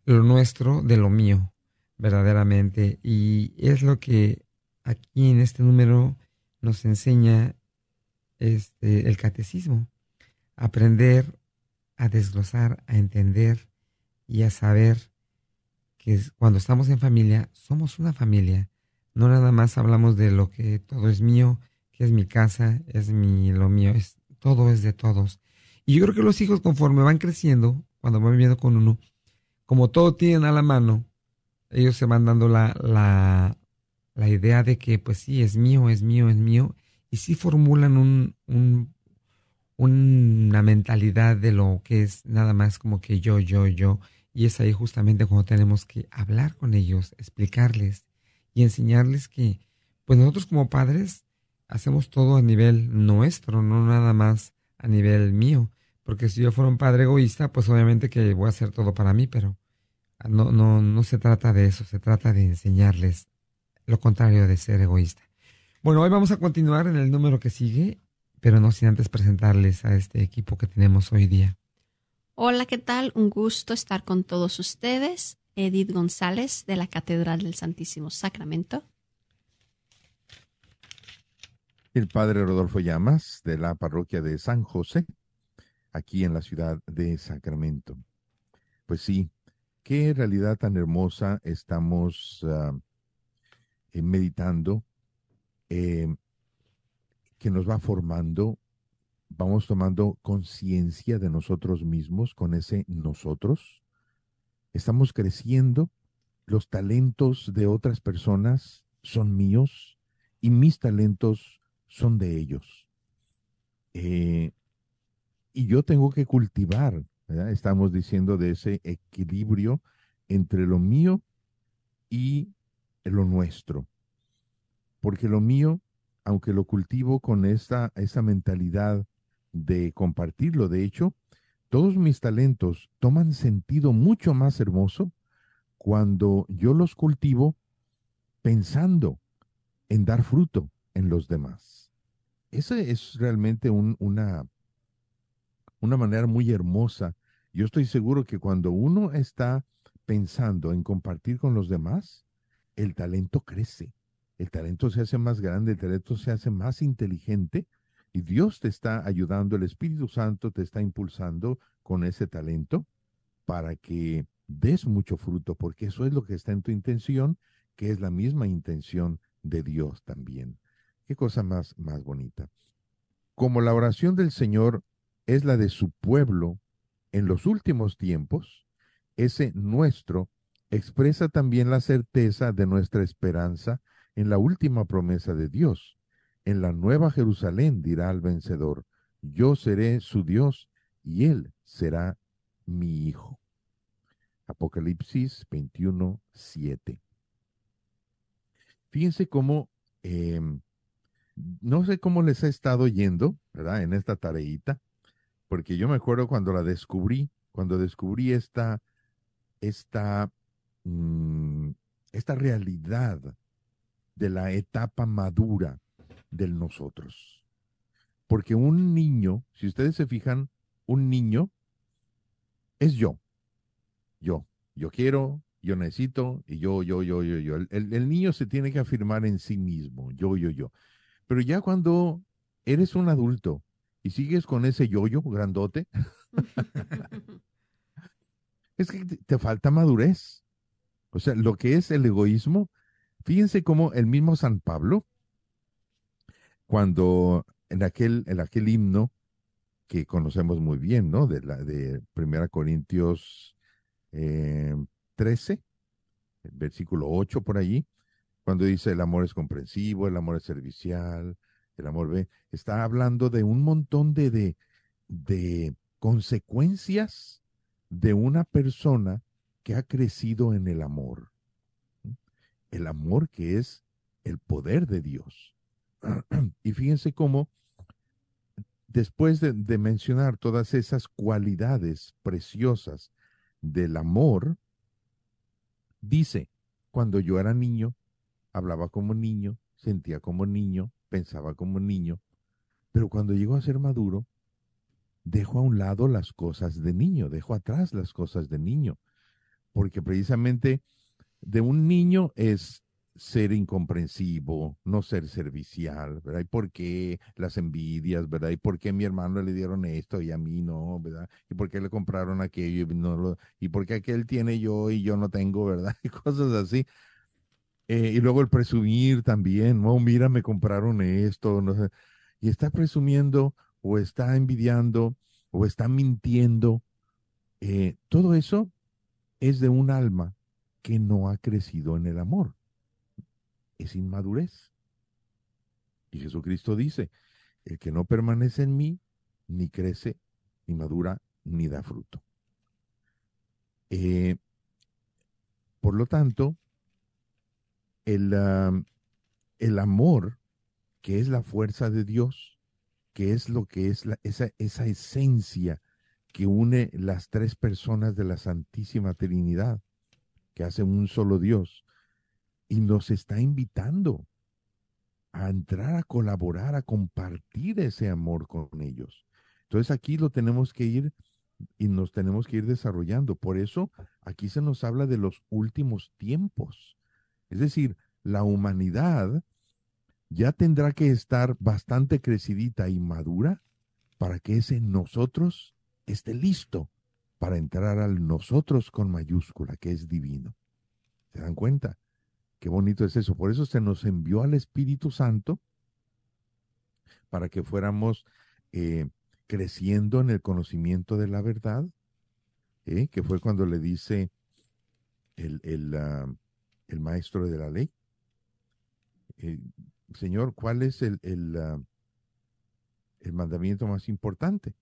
lo nuestro de lo mío, verdaderamente. Y es lo que aquí en este número nos enseña este, el catecismo. Aprender a desglosar, a entender y a saber que cuando estamos en familia, somos una familia. No nada más hablamos de lo que todo es mío, que es mi casa, es mi, lo mío, es, todo es de todos. Y yo creo que los hijos conforme van creciendo, cuando van viviendo con uno, como todo tienen a la mano, ellos se van dando la, la, la idea de que pues sí, es mío, es mío, es mío, y sí formulan un, un, una mentalidad de lo que es nada más como que yo, yo, yo, y es ahí justamente cuando tenemos que hablar con ellos, explicarles y enseñarles que pues nosotros como padres hacemos todo a nivel nuestro, no nada más a nivel mío, porque si yo fuera un padre egoísta, pues obviamente que voy a hacer todo para mí, pero no, no, no se trata de eso, se trata de enseñarles lo contrario de ser egoísta. Bueno, hoy vamos a continuar en el número que sigue, pero no sin antes presentarles a este equipo que tenemos hoy día. Hola, ¿qué tal? Un gusto estar con todos ustedes. Edith González de la Catedral del Santísimo Sacramento. El padre Rodolfo Llamas de la parroquia de San José, aquí en la ciudad de Sacramento. Pues sí, qué realidad tan hermosa estamos ah, eh, meditando, eh, que nos va formando, vamos tomando conciencia de nosotros mismos con ese nosotros. Estamos creciendo, los talentos de otras personas son míos y mis talentos son de ellos. Eh, y yo tengo que cultivar, estamos diciendo de ese equilibrio entre lo mío y lo nuestro. Porque lo mío, aunque lo cultivo con esta, esa mentalidad de compartirlo, de hecho, todos mis talentos toman sentido mucho más hermoso cuando yo los cultivo pensando en dar fruto en los demás. Esa es realmente un- una, una manera muy hermosa. Yo estoy seguro que cuando uno está pensando en compartir con los demás, el talento crece, el talento se hace más grande, el talento se hace más inteligente y Dios te está ayudando, el Espíritu Santo te está impulsando con ese talento para que des mucho fruto, porque eso es lo que está en tu intención, que es la misma intención de Dios también. Qué cosa más, más bonita. Como la oración del Señor es la de su pueblo en los últimos tiempos, ese nuestro expresa también la certeza de nuestra esperanza en la última promesa de Dios. En la nueva Jerusalén dirá al vencedor, yo seré su Dios y él será mi hijo. Apocalipsis 21, 7. Fíjense cómo, em, no sé cómo les ha estado yendo, ¿verdad? En esta tareita, porque yo me acuerdo cuando la descubrí, cuando descubrí esta, esta, mm, esta realidad de la etapa madura del nosotros. Porque un niño, si ustedes se fijan, un niño es yo. Yo. Yo quiero, yo necesito, y yo, yo, yo, yo, yo. El, niño se tiene que afirmar en sí mismo, yo, yo, yo. Pero ya cuando eres un adulto y sigues con ese yo-yo grandote, es que te falta madurez. O sea, lo que es el egoísmo, fíjense cómo el mismo San Pablo, cuando en aquel, en aquel himno que conocemos muy bien, ¿no? De la de Primera Corintios 13, eh, versículo 8 por allí, cuando dice el amor es comprensivo, el amor es servicial, el amor ve, está hablando de un montón de, de, de consecuencias de una persona que ha crecido en el amor. El amor que es el poder de Dios. y fíjense cómo, después de, mencionar todas esas cualidades preciosas del amor, dice, cuando yo era niño, hablaba como niño, sentía como niño, pensaba como niño, pero cuando llego a ser maduro, dejo a un lado las cosas de niño, dejo atrás las cosas de niño, porque precisamente de un niño es ser incomprensivo, no ser servicial, ¿verdad? ¿Y por qué las envidias, verdad? ¿Y por qué mi hermano le dieron esto y a mí no, verdad? ¿Y por qué le compraron aquello y no lo, y por qué aquel tiene yo y yo no tengo, verdad? Y cosas así. Eh, y luego el presumir también, no, mira, me compraron esto, no sé. Y está presumiendo o está envidiando o está mintiendo. Eh, todo eso es de un alma que no ha crecido en el amor es inmadurez. Y Jesucristo dice, el que no permanece en mí, ni crece, ni madura, ni da fruto. Eh, por lo tanto, el, el, amor, que es la fuerza de Dios, que es lo que es la, esa, esa esencia que une las tres personas de la Santísima Trinidad, que hacen un solo Dios, y nos está invitando a entrar a colaborar, a compartir ese amor con ellos. Entonces aquí lo tenemos que ir y nos tenemos que ir desarrollando. Por eso aquí se nos habla de los últimos tiempos. Es decir, la humanidad ya tendrá que estar bastante crecidita y madura para que ese nosotros esté listo para entrar al nosotros con mayúscula, que es divino. ¿Se dan cuenta? Qué bonito es eso. Por eso se nos envió al Espíritu Santo para que fuéramos eh, creciendo en el conocimiento de la verdad, ¿eh? que fue cuando le dice el, el, ah, maestro de la ley, eh, Señor, ¿cuál es el, el, ah, el, mandamiento más importante?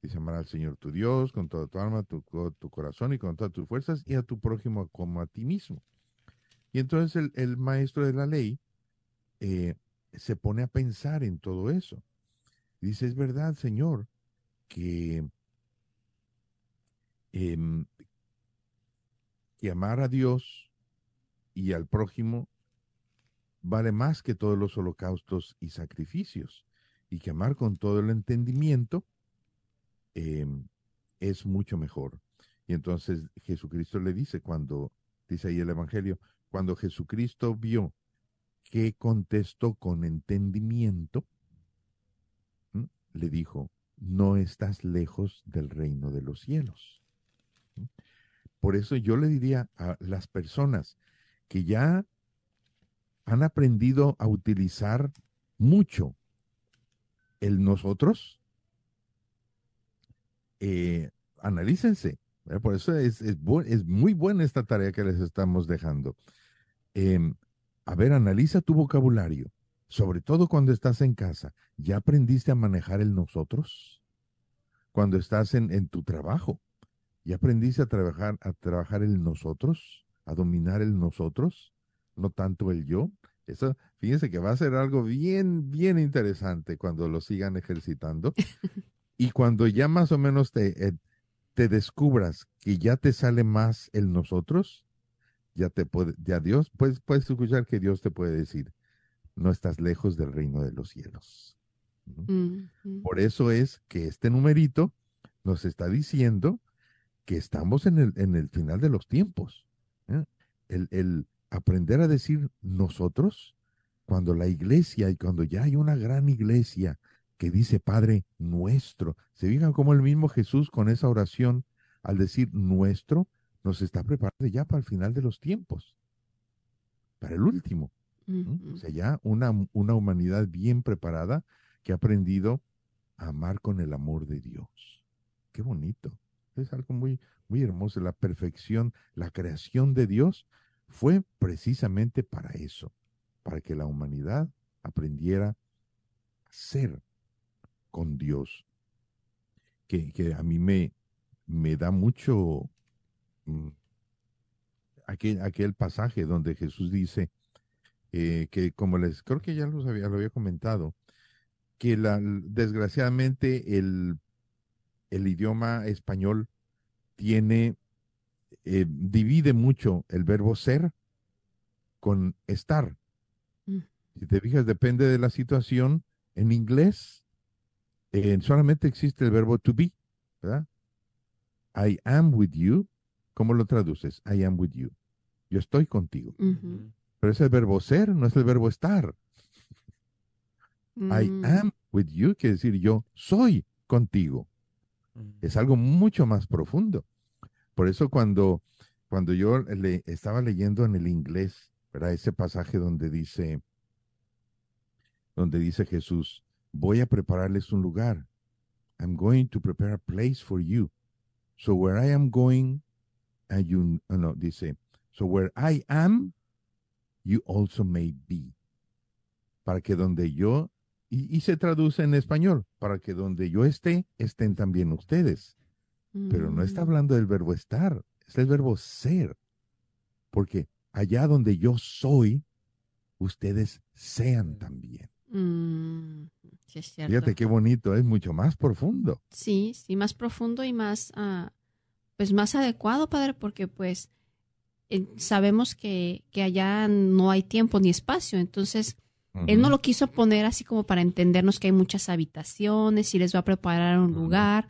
Dice, amar al Señor tu Dios con toda tu alma, tu, tu corazón y con todas tus fuerzas y a tu prójimo como a ti mismo. Y entonces el, maestro de la ley eh, se pone a pensar en todo eso. Dice, es verdad, Señor, que, em, que amar a Dios y al prójimo vale más que todos los holocaustos y sacrificios, y que amar con todo el entendimiento em, es mucho mejor. Y entonces Jesucristo le dice cuando, dice ahí el Evangelio, cuando Jesucristo vio que contestó con entendimiento, le dijo, no estás lejos del reino de los cielos. Por eso yo le diría a las personas que ya han aprendido a utilizar mucho el nosotros, eh, analícense. Por eso es, es, muy buena esta tarea que les estamos dejando. Em, a ver, analiza tu vocabulario, sobre todo cuando estás en casa. ¿Ya aprendiste a manejar el nosotros? Cuando estás en, en tu trabajo, ¿ya aprendiste a trabajar, a trabajar el nosotros? ¿A dominar el nosotros? No tanto el yo. Eso, fíjense que va a ser algo bien, bien interesante cuando lo sigan ejercitando. y cuando ya más o menos te, eh, te descubras que ya te sale más el nosotros, ya te puede, ya Dios, pues puedes escuchar que Dios te puede decir, no estás lejos del reino de los cielos. Por eso es que este numerito nos está diciendo que estamos en el, en el final de los tiempos. ¿eh? El, el, aprender a decir nosotros, cuando la iglesia y cuando ya hay una gran iglesia que dice Padre nuestro, se fijan como el mismo Jesús con esa oración, al decir nuestro, nos está preparando ya para el final de los tiempos, para el último. O sea, ya una, una humanidad bien preparada que ha aprendido a amar con el amor de Dios. Qué bonito. Es algo muy, muy hermoso. La perfección, la creación de Dios fue precisamente para eso, para que la humanidad aprendiera a ser con Dios. Que, que a mí me, me da mucho aquel, aquel pasaje donde Jesús dice eh, que como les creo que ya los había, lo había comentado, que la, desgraciadamente el, el idioma español tiene eh, divide mucho el verbo ser con estar. Mm. Si te fijas, depende de la situación. En inglés eh, solamente existe el verbo to be, ¿verdad? I am with you. ¿Cómo lo traduces? I am with you. Yo estoy contigo. Pero es el verbo ser, no es el verbo estar. I mm. am with you quiere decir yo soy contigo. Es algo mucho más profundo. Por eso cuando, cuando yo le estaba leyendo en el inglés, ¿verdad? Ese pasaje donde dice, donde dice Jesús, voy a prepararles un lugar. I'm going to prepare a place for you. So where I am going, you, oh, no, dice, so where I am, you also may be. Para que donde yo, y, y se traduce en español, para que donde yo esté, estén también ustedes. Pero no está mm. hablando del verbo estar, es el verbo ser. Porque allá donde yo soy, ustedes sean también. Mm, Fíjate qué bonito, es mucho más profundo. Sí, sí, más profundo y más, uh, pues más adecuado, padre, porque pues eh, sabemos que, que, allá no hay tiempo ni espacio, entonces él no lo quiso poner así como para entendernos que hay muchas habitaciones y les va a preparar un lugar,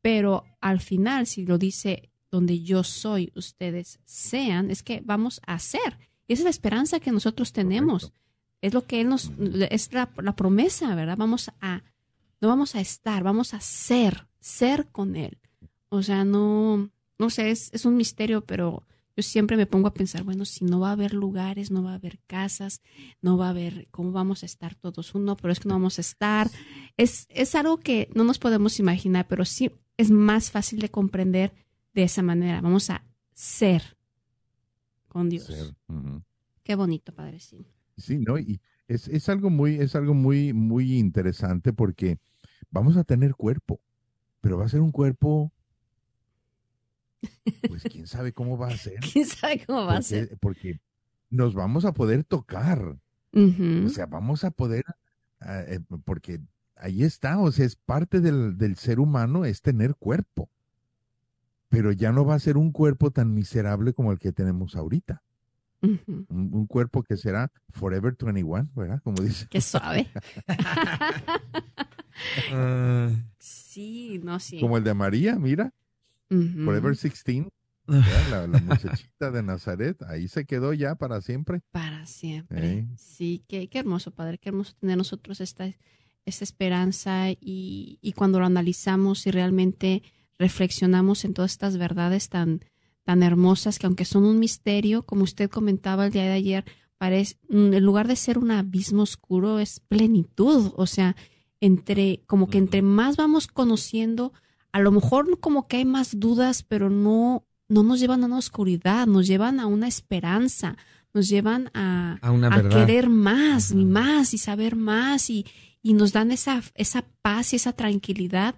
pero al final, si lo dice donde yo soy, ustedes sean, es que vamos a ser. Esa es la esperanza que nosotros tenemos. Es lo que Él nos, es la, promesa, ¿verdad? Vamos a, no vamos a estar, vamos a ser, ser con Él. O sea, no, no sé, es, es un misterio, pero yo siempre me pongo a pensar, bueno, si no va a haber lugares, no va a haber casas, no va a haber cómo vamos a estar todos uno, pero es que no vamos a estar. Es, es algo que no nos podemos imaginar, pero sí es más fácil de comprender de esa manera. Vamos a ser con Dios. Qué bonito, Padre, sí. Sí, ¿no? Y es, es, algo muy, es algo muy, muy interesante porque vamos a tener cuerpo, pero va a ser un cuerpo, pues quién sabe cómo va a ser. ¿Quién sabe cómo va a ser? Porque nos vamos a poder tocar. O sea, vamos a poder, ah, eh, porque ahí está, o sea, es parte del, del, ser humano, es tener cuerpo. Pero ya no va a ser un cuerpo tan miserable como el que tenemos ahorita. un, cuerpo que será Forever 21, ¿verdad? Como dice. Qué suave. Ah. sí, no, sí. Como el de María, mira. Forever 16, la, la, muchachita de Nazaret, ahí se quedó ya para siempre. Para siempre. Sí, qué, qué, hermoso, Padre, qué hermoso tener nosotros esta, esta esperanza y, y, cuando lo analizamos y realmente reflexionamos en todas estas verdades tan, tan hermosas que aunque son un misterio, como usted comentaba el día de ayer, parece, mm, en lugar de ser un abismo oscuro, es plenitud. O sea, entre, como que entre más vamos conociendo, a lo mejor como que hay más dudas, pero no, no nos llevan a una oscuridad, nos llevan a una esperanza, nos llevan a, a, querer más y más y saber más y, y nos dan esa, esa paz y esa tranquilidad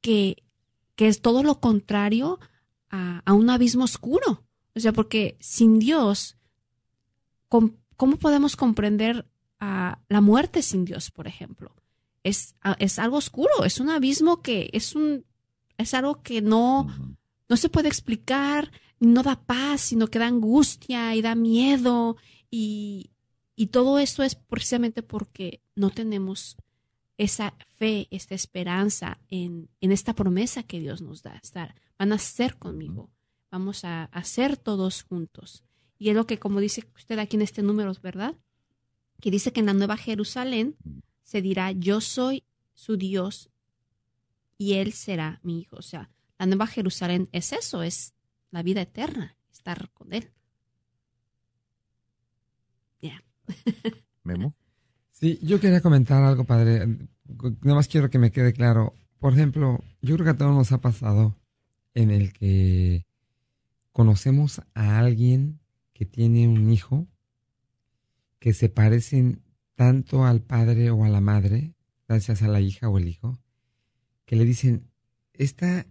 que, que es todo lo contrario a, a, un abismo oscuro. O sea, porque sin Dios, ¿cómo, cómo podemos comprender a la muerte sin Dios, por ejemplo? Es, es algo oscuro, es un abismo que es un es algo que no, no se puede explicar, no da paz, sino que da angustia y da miedo. Y, y todo esto es precisamente porque no tenemos esa fe, esta esperanza en, en esta promesa que Dios nos da. Estar, van a ser conmigo, vamos a hacer todos juntos. Y es lo que, como dice usted aquí en este número, ¿verdad? Que dice que en la Nueva Jerusalén se dirá, yo soy su Dios y Él será mi hijo. O sea, la Nueva Jerusalén es eso, es la vida eterna, estar con Él. Ya. Memo. Sí, yo quería comentar algo, padre. Nada más quiero que me quede claro. Por ejemplo, yo creo que a todos nos ha pasado en el que conocemos a alguien que tiene un hijo que se parecen tanto al padre o a la madre, gracias a la hija o el hijo, que le dicen, esta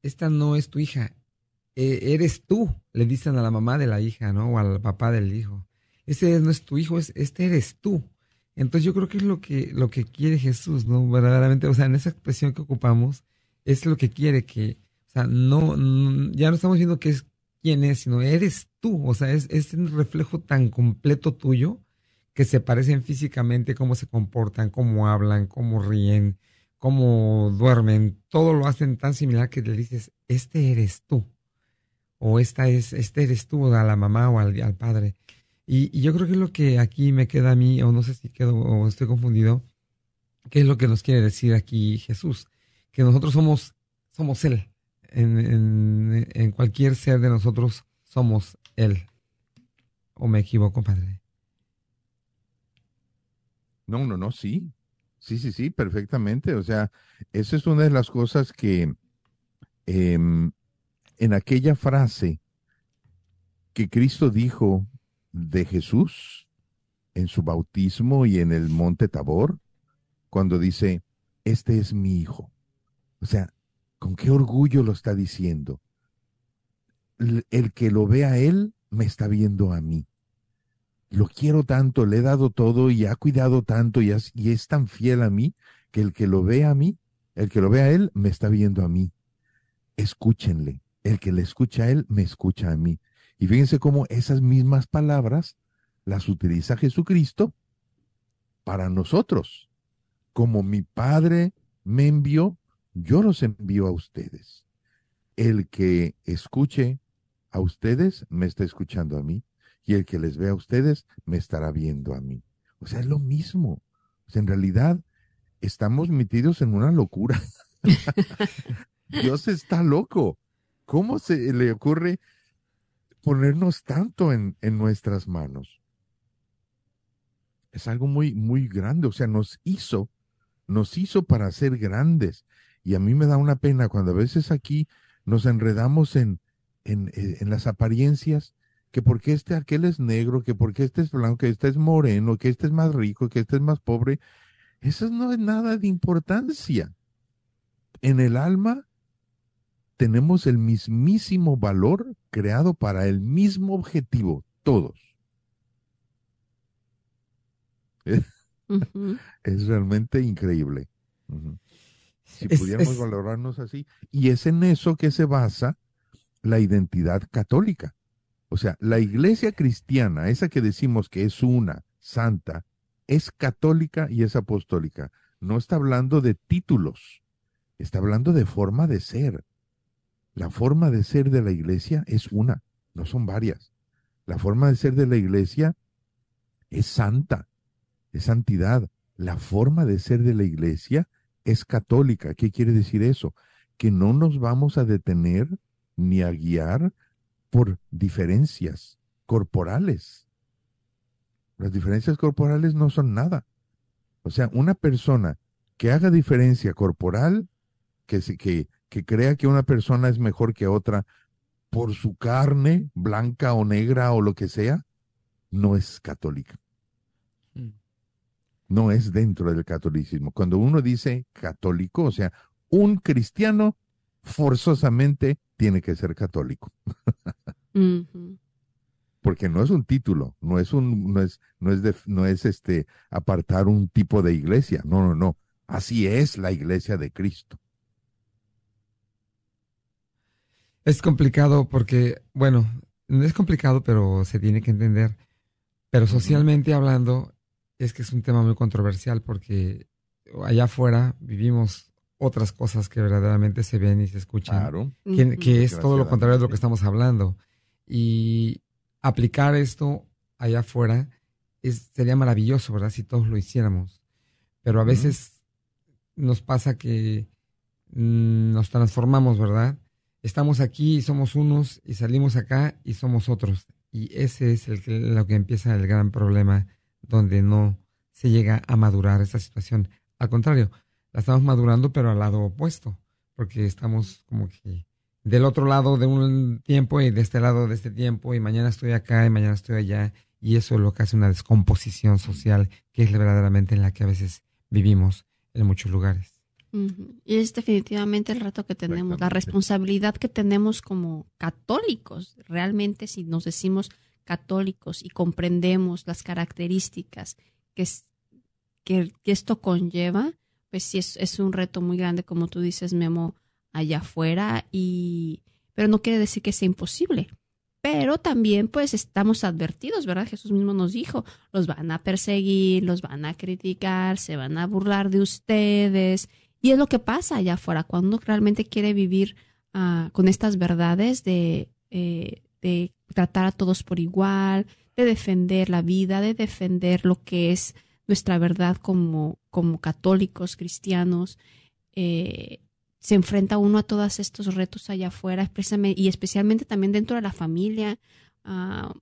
esta no es tu hija, e, eres tú, le dicen a la mamá de la hija, ¿no? O al papá del hijo. Este no es tu hijo, es, este eres tú. Entonces yo creo que es lo que, lo que quiere Jesús, ¿no? Verdaderamente, o sea, en esa expresión que ocupamos, es lo que quiere que, o sea, no, ya no estamos viendo que es quién es, sino eres tú, o sea, es, es un reflejo tan completo tuyo que se parecen físicamente, cómo se comportan, cómo hablan, cómo ríen, cómo duermen, todo lo hacen tan similar que le dices, este eres tú, o esta es, este eres tú, a la mamá o al, padre. Y, yo creo que lo que aquí me queda a mí, o no sé si quedo o estoy confundido, qué es lo que nos quiere decir aquí Jesús, que nosotros somos, somos Él, en cualquier ser de nosotros somos Él. ¿O me equivoco, padre? No, no, no, sí. Sí, sí, sí, perfectamente. O sea, esa es una de las cosas que em, en aquella frase que Cristo dijo de Jesús en su bautismo y en el monte Tabor, cuando dice, este es mi hijo. O sea, con qué orgullo lo está diciendo. El, que lo ve a él, me está viendo a mí lo quiero tanto, le he dado todo y ha cuidado tanto y, es tan fiel a mí que el que lo ve a mí, el que lo ve a él, me está viendo a mí. Escúchenle. El que le escucha a él, me escucha a mí. Y fíjense cómo esas mismas palabras las utiliza Jesucristo para nosotros. Como mi Padre me envió, yo los envío a ustedes. El que escuche a ustedes, me está escuchando a mí y el que les vea a ustedes me estará viendo a mí. O sea, es lo mismo. O sea, en realidad estamos metidos en una locura. Dios está loco. ¿Cómo se le ocurre ponernos tanto en, en nuestras manos? Es algo muy, muy grande. O sea, nos hizo, nos hizo para ser grandes. Y a mí me da una pena cuando a veces aquí nos enredamos en, en, en las apariencias que porque este aquel es negro, que porque este es blanco, que este es moreno, que este es más rico, que este es más pobre, eso no es nada de importancia. En el alma tenemos el mismísimo valor creado para el mismo objetivo, todos. Es, realmente increíble. Si pudiéramos valorarnos así. Y es en eso que se basa la identidad católica. O sea, la iglesia cristiana, esa que decimos que es una, santa, es católica y es apostólica. No está hablando de títulos, está hablando de forma de ser. La forma de ser de la iglesia es una, no son varias. La forma de ser de la iglesia es santa, es santidad. La forma de ser de la iglesia es católica. ¿Qué quiere decir eso? Que no nos vamos a detener ni a guiar por diferencias corporales. Las diferencias corporales no son nada. O sea, una persona que haga diferencia corporal, que, que, que crea que una persona es mejor que otra por su carne, blanca o negra o lo que sea, no es católica. Mm. No es dentro del catolicismo. Cuando uno dice católico, o sea, un cristiano forzosamente tiene que ser católico. Porque no es un título, no es un, no es, no es, no es este apartar un tipo de iglesia. No, no, no. Así es la iglesia de Cristo. Es complicado porque, bueno, no es complicado, pero se tiene que entender. Pero socialmente hablando, es que es un tema muy controversial porque allá afuera vivimos otras cosas que verdaderamente se ven y se escuchan, claro. que, es todo lo contrario de lo que estamos hablando. Y aplicar esto allá afuera es, sería maravilloso, ¿verdad? Si todos lo hiciéramos. Pero a veces nos pasa que mm, nos transformamos, ¿verdad? Estamos aquí y somos unos y salimos acá y somos otros. Y ese es el, lo que empieza el gran problema donde no se llega a madurar esa situación. Al contrario, la estamos madurando, pero al lado opuesto, porque estamos como que del otro lado de un tiempo y de este lado de este tiempo, y mañana estoy acá y mañana estoy allá, y eso es lo que hace una descomposición social, que es verdaderamente en la que a veces vivimos en muchos lugares. Y es definitivamente el reto que tenemos, la responsabilidad que tenemos como católicos. Realmente si nos decimos católicos y comprendemos las características que, que, que esto conlleva, pues sí es, un reto muy grande, como tú dices, Memo, allá afuera, y pero no quiere decir que sea imposible. Pero también pues estamos advertidos, ¿verdad? Jesús mismo nos dijo, los van a perseguir, los van a criticar, se van a burlar de ustedes. Y es lo que pasa allá afuera, cuando realmente quiere vivir ah, con estas verdades de, eh, de tratar a todos por igual, de defender la vida, de defender lo que es nuestra verdad como, como católicos, cristianos, eh, se enfrenta uno a todos estos retos allá afuera, y especialmente también dentro de la familia. Ah,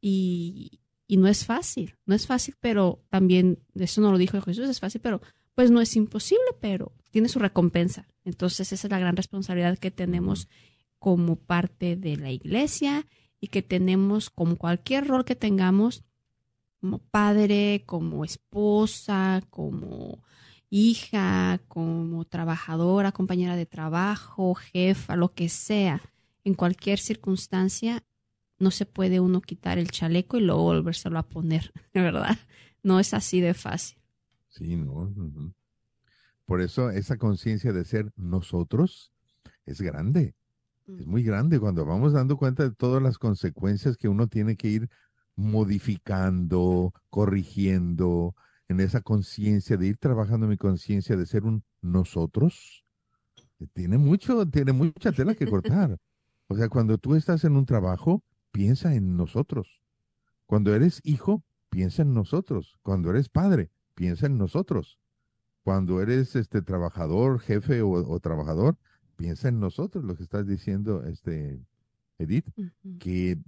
y, y, no es fácil, no es fácil, pero también, eso no lo dijo Jesús, es fácil, pero pues no es imposible, pero tiene su recompensa. Entonces esa es la gran responsabilidad que tenemos como parte de la iglesia y que tenemos como cualquier rol que tengamos como padre, como esposa, como hija, como trabajadora, compañera de trabajo, jefa, lo que sea, en cualquier circunstancia, no se puede uno quitar el chaleco y luego volvérselo a poner, ¿verdad? No es así de fácil. Sí, no. Por eso esa conciencia de ser nosotros es grande. Es muy grande cuando vamos dando cuenta de todas las consecuencias que uno tiene que ir modificando, corrigiendo, en esa conciencia de ir trabajando mi conciencia de ser un nosotros, tiene mucho, tiene mucha tela que cortar. O sea, cuando tú estás en un trabajo, piensa en nosotros. Cuando eres hijo, piensa en nosotros. Cuando eres padre, piensa en nosotros. Cuando eres este trabajador, jefe o, trabajador, piensa en nosotros, lo que estás diciendo, este Edith, que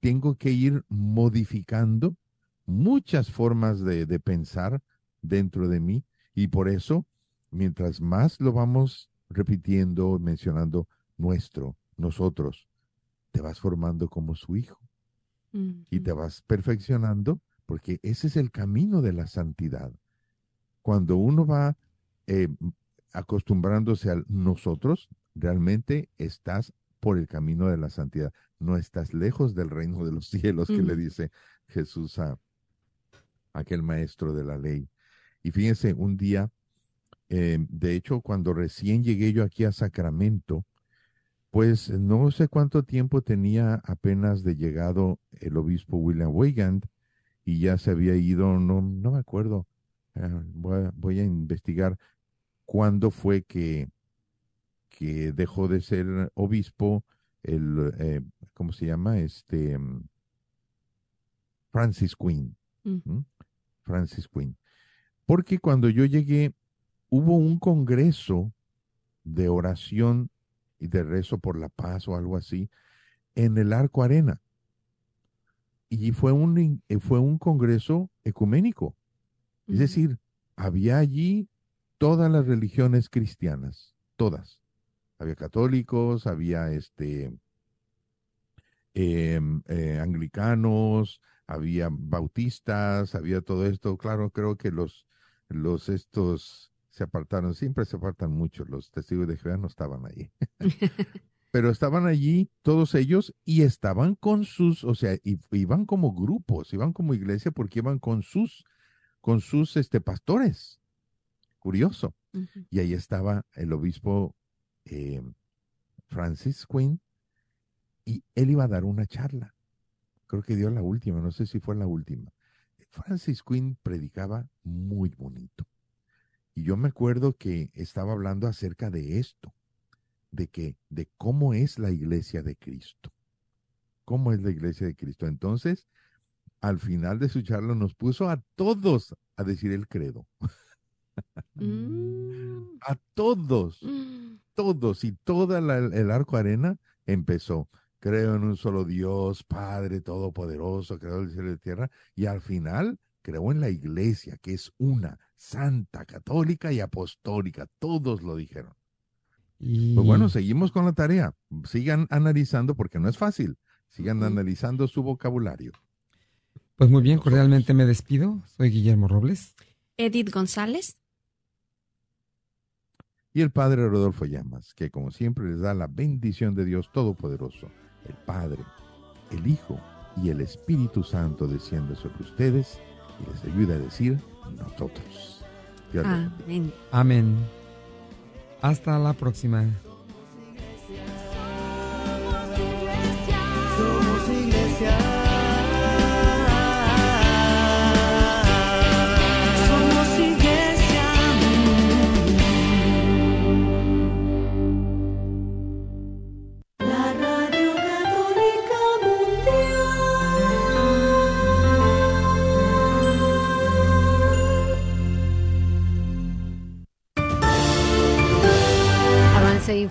tengo que ir modificando muchas formas de, pensar dentro de mí y por eso, mientras más lo vamos repitiendo, mencionando nuestro, nosotros, te vas formando como su hijo y te vas perfeccionando porque ese es el camino de la santidad. Cuando uno va eh, acostumbrándose a nosotros, realmente estás por el camino de la santidad. No estás lejos del reino de los cielos, que le dice Jesús a aquel maestro de la ley. Y fíjense, un día, eh, de hecho, cuando recién llegué yo aquí a Sacramento, pues no sé cuánto tiempo tenía apenas de llegado el obispo William Weigand y ya se había ido, no, no me acuerdo, ah, voy, a, voy, a, investigar cuándo fue que, que dejó de ser obispo, el, eh, ¿cómo se llama? Este, mm, Francis Quinn. ¿m? Francis Quinn. Porque cuando yo llegué, hubo un congreso de oración y de rezo por la paz o algo así en el Arco Arena. Y fue un, eh, fue un congreso ecuménico. Es decir, había allí todas las religiones cristianas, todas. Había católicos, había este em, eh, anglicanos, había bautistas, había todo esto. Claro, creo que los, los estos se apartaron, siempre se apartan mucho, los testigos de Jehová no estaban allí. Pero estaban allí todos ellos y estaban con sus, o sea, iban como grupos, iban como iglesia porque iban con sus, con sus este, pastores. Curioso. Y ahí estaba el obispo eh, Francis Quinn y él iba a dar una charla. Creo que dio la última, no sé si fue la última. Francis Quinn predicaba muy bonito. Y yo me acuerdo que estaba hablando acerca de esto, de que, de cómo es la iglesia de Cristo. ¿Cómo es la iglesia de Cristo? Entonces, al final de su charla nos puso a todos a decir el credo. A todos, todos y toda la- el arco arena empezó. Creo en un solo Dios, Padre Todopoderoso, creador del cielo y de la tierra. Y al final, creo en la iglesia, que es una, santa, católica y apostólica. Todos lo dijeron. Y Pues bueno, seguimos con la tarea. Sigan analizando porque no es fácil. Sigan analizando su vocabulario. pues muy bien, cordialmente me despido. Soy Guillermo Robles. Edith González. Y el Padre Rodolfo Llamas, que como siempre les da la bendición de Dios Todopoderoso, el Padre, el Hijo y el Espíritu Santo desciende sobre ustedes y les ayuda a decir nosotros. Dios. Amén. Amén. Hasta la próxima. Somos iglesia. Somos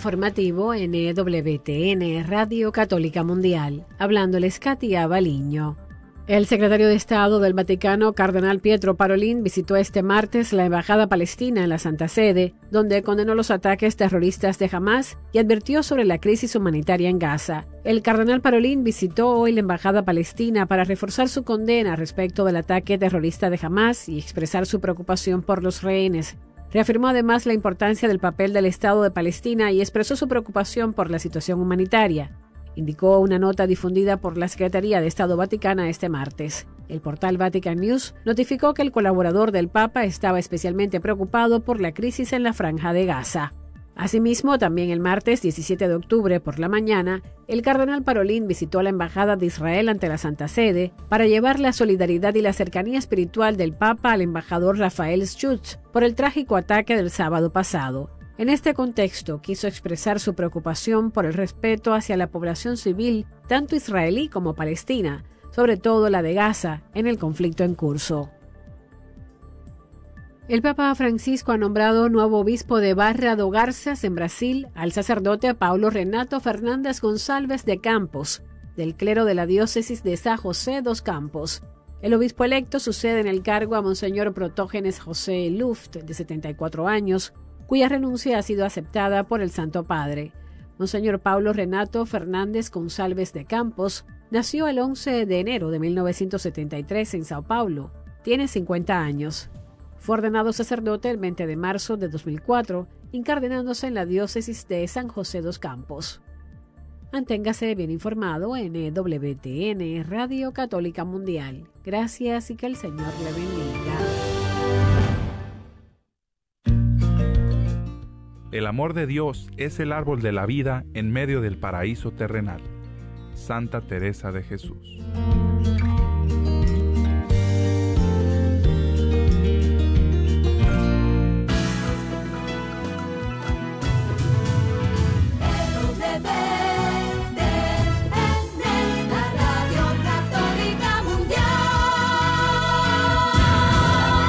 informativo en E Radio Católica Mundial. Hablándoles Katia Baliño. El secretario de Estado del Vaticano, Cardenal Pietro Parolin, visitó este martes la Embajada Palestina en la Santa Sede, donde condenó los ataques terroristas de Hamas y advirtió sobre la crisis humanitaria en Gaza. El cardenal Parolin visitó hoy la Embajada Palestina para reforzar su condena respecto del ataque terrorista de Hamas y expresar su preocupación por los rehenes. Reafirmó además la importancia del papel del Estado de Palestina y expresó su preocupación por la situación humanitaria. Indicó una nota difundida por la Secretaría de Estado Vaticana este martes. El portal Vatican News notificó que el colaborador del Papa estaba especialmente preocupado por la crisis en la franja de Gaza. Asimismo, también el martes 17 de octubre por la mañana, el cardenal Parolín visitó la Embajada de Israel ante la Santa Sede para llevar la solidaridad y la cercanía espiritual del Papa al embajador Rafael Schutz por el trágico ataque del sábado pasado. En este contexto, quiso expresar su preocupación por el respeto hacia la población civil, tanto israelí como palestina, sobre todo la de Gaza, en el conflicto en curso. El Papa Francisco ha nombrado nuevo obispo de Barra do Garças, en Brasil, al sacerdote Paulo Renato Fernández González de Campos, del clero de la diócesis de San José dos Campos. El obispo electo sucede en el cargo a Monseñor Protógenes José Luft, de 74 años, cuya renuncia ha sido aceptada por el Santo Padre. Monseñor Paulo Renato Fernández González de Campos nació el 11 de enero de 1973 en Sao Paulo. Tiene 50 años. Fue ordenado sacerdote el 20 de marzo de 2004, incardinándose en la diócesis de San José dos Campos. Manténgase bien informado en WTN Radio Católica Mundial. Gracias y que el Señor le bendiga. El amor de Dios es el árbol de la vida en medio del paraíso terrenal. Santa Teresa de Jesús.